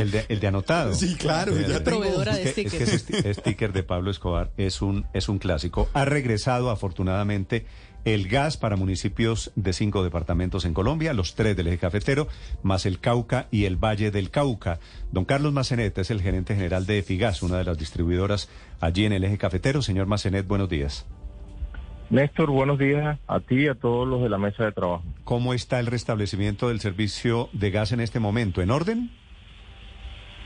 El de, el de anotado. Sí, claro. Ya tengo. Proveedora de Es que, es que stickers. ese sti- sticker de Pablo Escobar es un, es un clásico. Ha regresado afortunadamente el gas para municipios de cinco departamentos en Colombia, los tres del eje cafetero, más el Cauca y el Valle del Cauca. Don Carlos Macenet es el gerente general de Efigas, una de las distribuidoras allí en el eje cafetero. Señor Macenet, buenos días. Néstor, buenos días a ti y a todos los de la mesa de trabajo. ¿Cómo está el restablecimiento del servicio de gas en este momento? ¿En orden?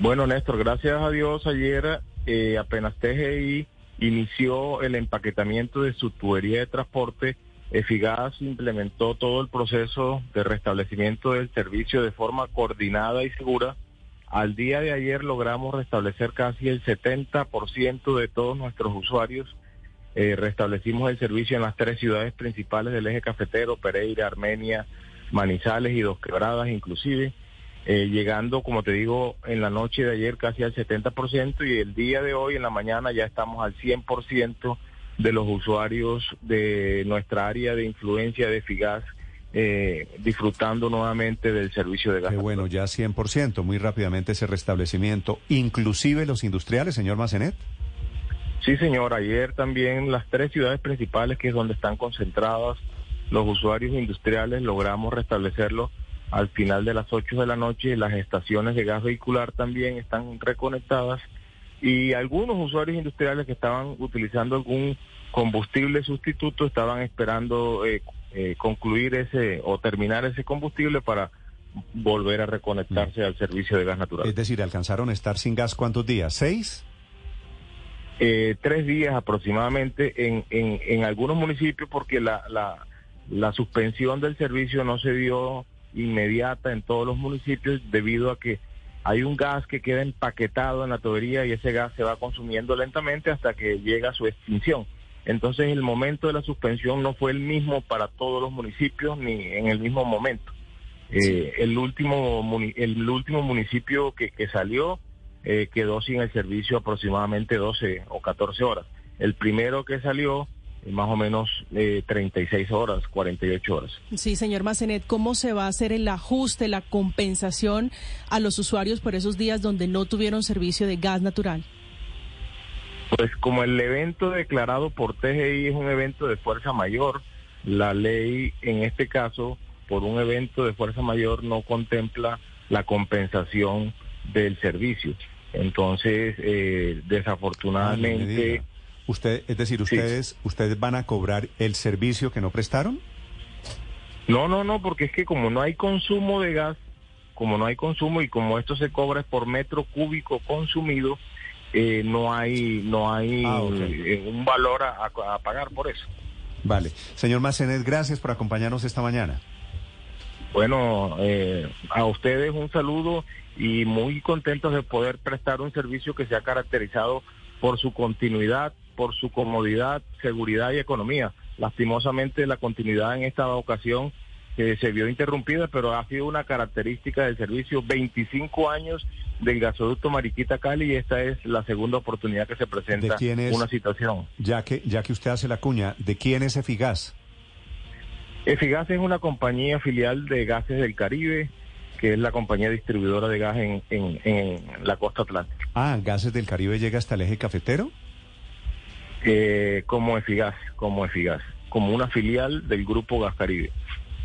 Bueno, Néstor, gracias a Dios ayer eh, apenas TGI inició el empaquetamiento de su tubería de transporte, Efigas implementó todo el proceso de restablecimiento del servicio de forma coordinada y segura. Al día de ayer logramos restablecer casi el 70% de todos nuestros usuarios. Eh, restablecimos el servicio en las tres ciudades principales del eje cafetero, Pereira, Armenia, Manizales y Dos Quebradas inclusive. Eh, llegando, como te digo, en la noche de ayer casi al 70% y el día de hoy en la mañana ya estamos al 100% de los usuarios de nuestra área de influencia de Figas eh, disfrutando nuevamente del servicio de gas. Bueno, ya 100%, muy rápidamente ese restablecimiento, inclusive los industriales, señor Macenet. Sí, señor. Ayer también las tres ciudades principales, que es donde están concentradas los usuarios industriales, logramos restablecerlo al final de las 8 de la noche. Las estaciones de gas vehicular también están reconectadas y algunos usuarios industriales que estaban utilizando algún combustible sustituto estaban esperando eh, eh, concluir ese o terminar ese combustible para volver a reconectarse al servicio de gas natural. Es decir, alcanzaron a estar sin gas cuántos días, seis. eh, tres días aproximadamente en, en, en algunos municipios porque la, la, la suspensión del servicio no se dio inmediata en todos los municipios debido a que hay un gas que queda empaquetado en la tubería y ese gas se va consumiendo lentamente hasta que llega a su extinción. Entonces el momento de la suspensión no fue el mismo para todos los municipios ni en el mismo momento. Eh, el último el último municipio que, que salió eh, quedó sin el servicio aproximadamente 12 o 14 horas. El primero que salió más o menos eh, 36 horas, 48 horas. Sí, señor Macenet, ¿cómo se va a hacer el ajuste, la compensación a los usuarios por esos días donde no tuvieron servicio de gas natural? Pues como el evento declarado por TGI es un evento de fuerza mayor, la ley en este caso por un evento de fuerza mayor no contempla la compensación del servicio. Entonces, eh, Ah, desafortunadamente. Usted, es decir, Sí. ustedes, ustedes van a cobrar el servicio que no prestaron. no, no, no, porque es que como no hay consumo de gas, como no hay consumo y como esto se cobra por metro cúbico consumido, eh, no hay, no hay Ah, eh, un valor a- a- a pagar por eso. Vale, señor Macenet, gracias por acompañarnos esta mañana. Bueno, eh, a ustedes un saludo y muy contentos de poder prestar un servicio que se ha caracterizado por su continuidad, por su comodidad, seguridad y economía. Lastimosamente la continuidad en esta ocasión eh, se vio interrumpida, pero ha sido una característica del servicio. 25 años del gasoducto Mariquita Cali y esta es la segunda oportunidad que se presenta ¿De quién es? una situación. Ya que, ya que usted hace la cuña, ¿de quién es Efigas? Efigas es una compañía filial de Gases del Caribe, que es la compañía distribuidora de gas en, en- en la costa atlántica. Ah, Gases del Caribe llega hasta el eje cafetero. Eh, como Efigas, como Efigas, como una filial del grupo Gas Caribe.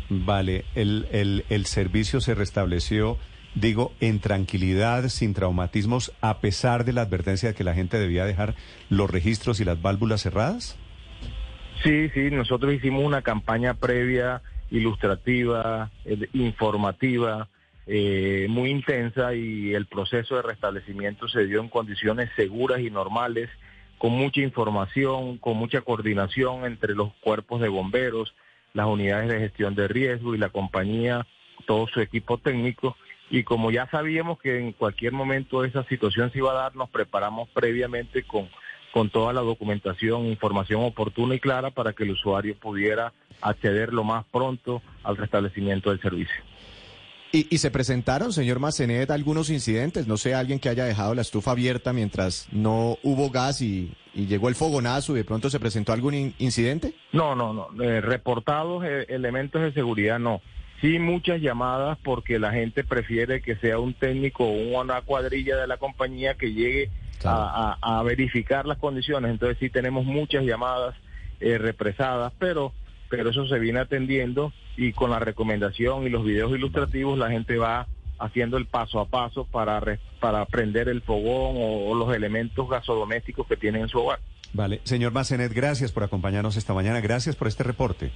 Vale, el, el, el servicio se restableció, digo, en tranquilidad, sin traumatismos, a pesar de la advertencia de que la gente debía dejar los registros y las válvulas cerradas. Sí, sí, nosotros hicimos una campaña previa, ilustrativa, eh, informativa, eh, muy intensa y el proceso de restablecimiento se dio en condiciones seguras y normales, con mucha información, con mucha coordinación entre los cuerpos de bomberos, las unidades de gestión de riesgo y la compañía, todo su equipo técnico. Y como ya sabíamos que en cualquier momento esa situación se iba a dar, nos preparamos previamente con con toda la documentación, información oportuna y clara para que el usuario pudiera acceder lo más pronto al restablecimiento del servicio. Y, y se presentaron, señor Macenet, algunos incidentes. No sé, alguien que haya dejado la estufa abierta mientras no hubo gas y, y llegó el fogonazo y de pronto se presentó algún in- incidente. No, no, no. eh, reportados eh, elementos de seguridad no. sí muchas llamadas porque la gente prefiere que sea un técnico o una cuadrilla de la compañía que llegue a, a, verificar las condiciones. Entonces sí tenemos muchas llamadas eh, represadas, pero, pero eso se viene atendiendo y con la recomendación y los videos ilustrativos la gente va haciendo el paso a paso para, para prender el fogón o, los elementos gasodomésticos que tienen en su hogar. Vale, señor Macenet, gracias por acompañarnos esta mañana, gracias por este reporte.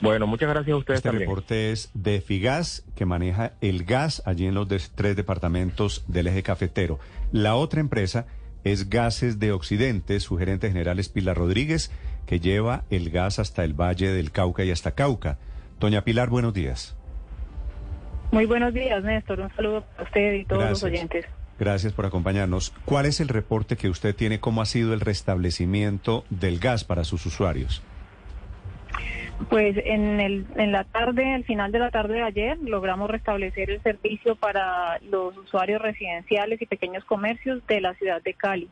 Bueno, muchas gracias a ustedes este reporte es de Figas, que maneja el gas allí en los tres departamentos del eje cafetero. La otra empresa es Gases de Occidente, su gerente general es Pilar Rodríguez, que lleva el gas hasta el Valle del Cauca y hasta Cauca. Doña Pilar, buenos días. Muy buenos días, Néstor. Un saludo para usted y todos los oyentes. Gracias por acompañarnos. ¿Cuál es el reporte que usted tiene? ¿Cómo ha sido el restablecimiento del gas para sus usuarios? Pues en, el, en la tarde, al final de la tarde de ayer, logramos restablecer el servicio para los usuarios residenciales y pequeños comercios de la ciudad de Cali.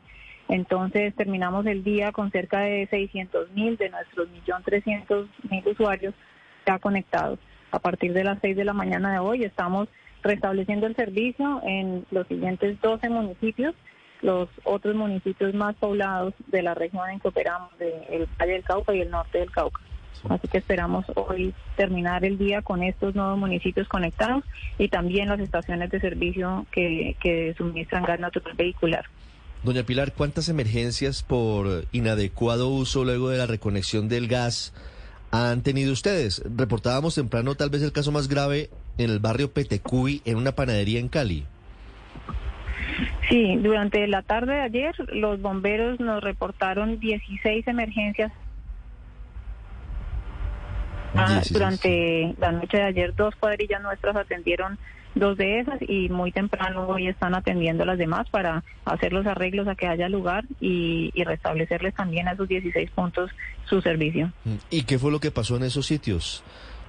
Entonces terminamos el día con cerca de 600 mil de nuestros 1.300.000 usuarios ya conectados. A partir de las 6 de la mañana de hoy estamos restableciendo el servicio en los siguientes 12 municipios, los otros municipios más poblados de la región en que operamos, el Valle del Cauca y el norte del Cauca. Así que esperamos hoy terminar el día con estos nuevos municipios conectados y también las estaciones de servicio que, que suministran gas natural vehicular. Doña Pilar, ¿cuántas emergencias por inadecuado uso luego de la reconexión del gas han tenido ustedes? Reportábamos temprano tal vez el caso más grave en el barrio Petecuy, en una panadería en Cali. Sí, durante la tarde de ayer los bomberos nos reportaron 16 emergencias Ah, durante la noche de ayer dos cuadrillas nuestras atendieron dos de esas y muy temprano hoy están atendiendo las demás para hacer los arreglos a que haya lugar y, restablecerles también a esos 16 puntos su servicio. ¿Y qué fue lo que pasó en esos sitios?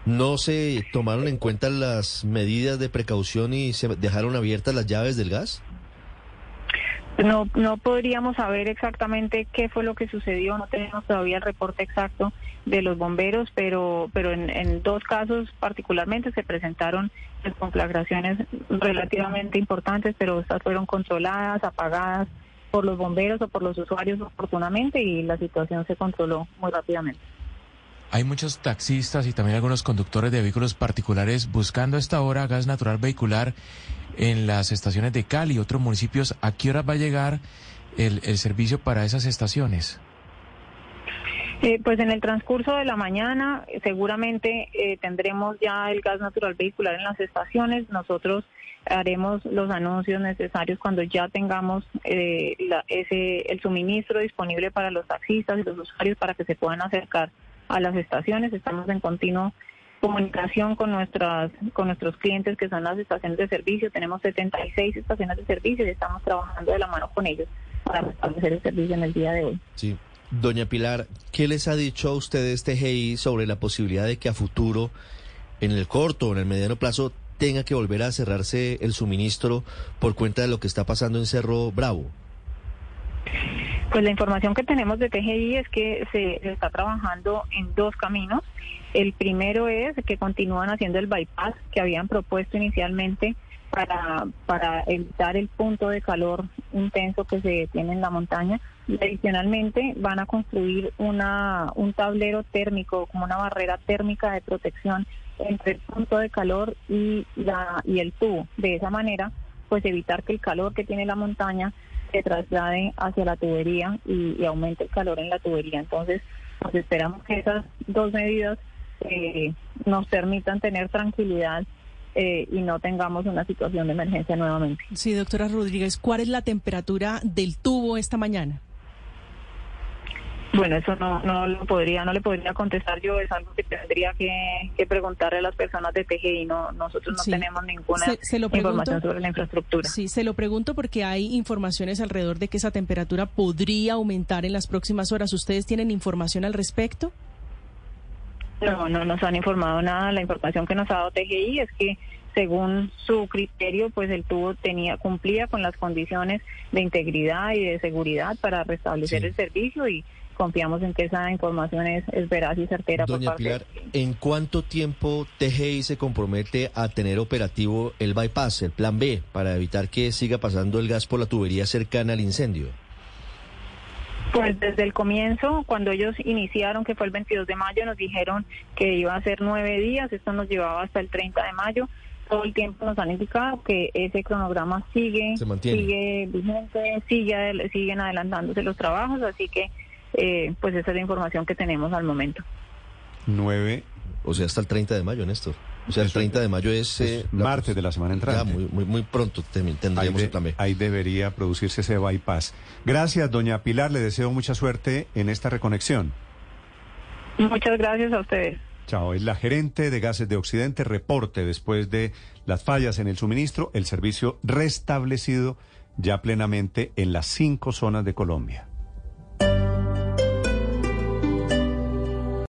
¿No se tomaron en cuenta las medidas de precaución y se dejaron abiertas las llaves del gas? No, no podríamos saber exactamente qué fue lo que sucedió, no tenemos todavía el reporte exacto de los bomberos, pero, pero en, dos casos particularmente se presentaron conflagraciones relativamente importantes, pero estas fueron controladas, apagadas por los bomberos o por los usuarios oportunamente y la situación se controló muy rápidamente. Hay muchos taxistas y también algunos conductores de vehículos particulares buscando a esta hora gas natural vehicular en las estaciones de Cali y otros municipios. ¿A qué hora va a llegar el, servicio para esas estaciones? Eh, pues en el transcurso de la mañana eh, seguramente eh, tendremos ya el gas natural vehicular en las estaciones. Nosotros haremos los anuncios necesarios cuando ya tengamos ese, el suministro disponible para los taxistas y los usuarios para que se puedan acercar a las estaciones. Estamos en continuo comunicación con nuestras con nuestros clientes que son las estaciones de servicio. Tenemos 76 estaciones de servicio y estamos trabajando de la mano con ellos para restablecer el servicio en el día de hoy. Sí. Doña Pilar, ¿qué les ha dicho a ustedes TGI sobre la posibilidad de que a futuro, en el corto o en el mediano plazo, tenga que volver a cerrarse el suministro por cuenta de lo que está pasando en Cerro Bravo? Pues la información que tenemos de TGI es que se está trabajando en dos caminos. El primero es que continúan haciendo el bypass que habían propuesto inicialmente para, para evitar el punto de calor intenso que se tiene en la montaña. Y adicionalmente van a construir una, un tablero térmico, como una barrera térmica de protección entre el punto de calor y, la, y el tubo. De esa manera, pues evitar que el calor que tiene la montaña se traslade hacia la tubería y, aumente el calor en la tubería. Entonces, pues esperamos que esas dos medidas eh, nos permitan tener tranquilidad eh, y no tengamos una situación de emergencia nuevamente. Sí, doctora Rodríguez, ¿cuál es la temperatura del tubo esta mañana? Bueno, eso no, no lo podría, no le podría contestar yo, es algo que tendría que, preguntarle a las personas de TGI, no, nosotros no tenemos ninguna información sobre la infraestructura. Sí, se lo pregunto porque hay informaciones alrededor de que esa temperatura podría aumentar en las próximas horas. ¿Ustedes tienen información al respecto? No, no nos han informado nada. La información que nos ha dado TGI es que según su criterio, pues el tubo tenía cumplía con las condiciones de integridad y de seguridad para restablecer el servicio y, confiamos en que esa información es, es veraz y certera. por Doña parte Pilar, de- ¿en cuánto tiempo TGI se compromete a tener operativo el bypass, el plan B, para evitar que siga pasando el gas por la tubería cercana al incendio? Pues desde el comienzo, cuando ellos iniciaron, que fue el 22 de mayo, nos dijeron que iba a ser nueve días, esto nos llevaba hasta el 30 de mayo. Todo el tiempo nos han indicado que ese cronograma sigue, Se mantiene. sigue vigente, sigue, siguen adelantándose los trabajos, así que eh, pues esa es la información que tenemos al momento. Nueve, O sea, hasta el 30 de mayo, Néstor. O sea, el 30 de mayo es... eh, la- martes de la semana Ya, entrante. muy, muy, muy pronto Ahí, tendríamos de- el plan B. ahí debería producirse ese bypass. Gracias, doña Pilar. Le deseo mucha suerte en esta reconexión. Muchas gracias a ustedes. Chao. Es la gerente de Gases de Occidente. Reporte después de las fallas en el suministro, el servicio restablecido ya plenamente en las cinco zonas de Colombia.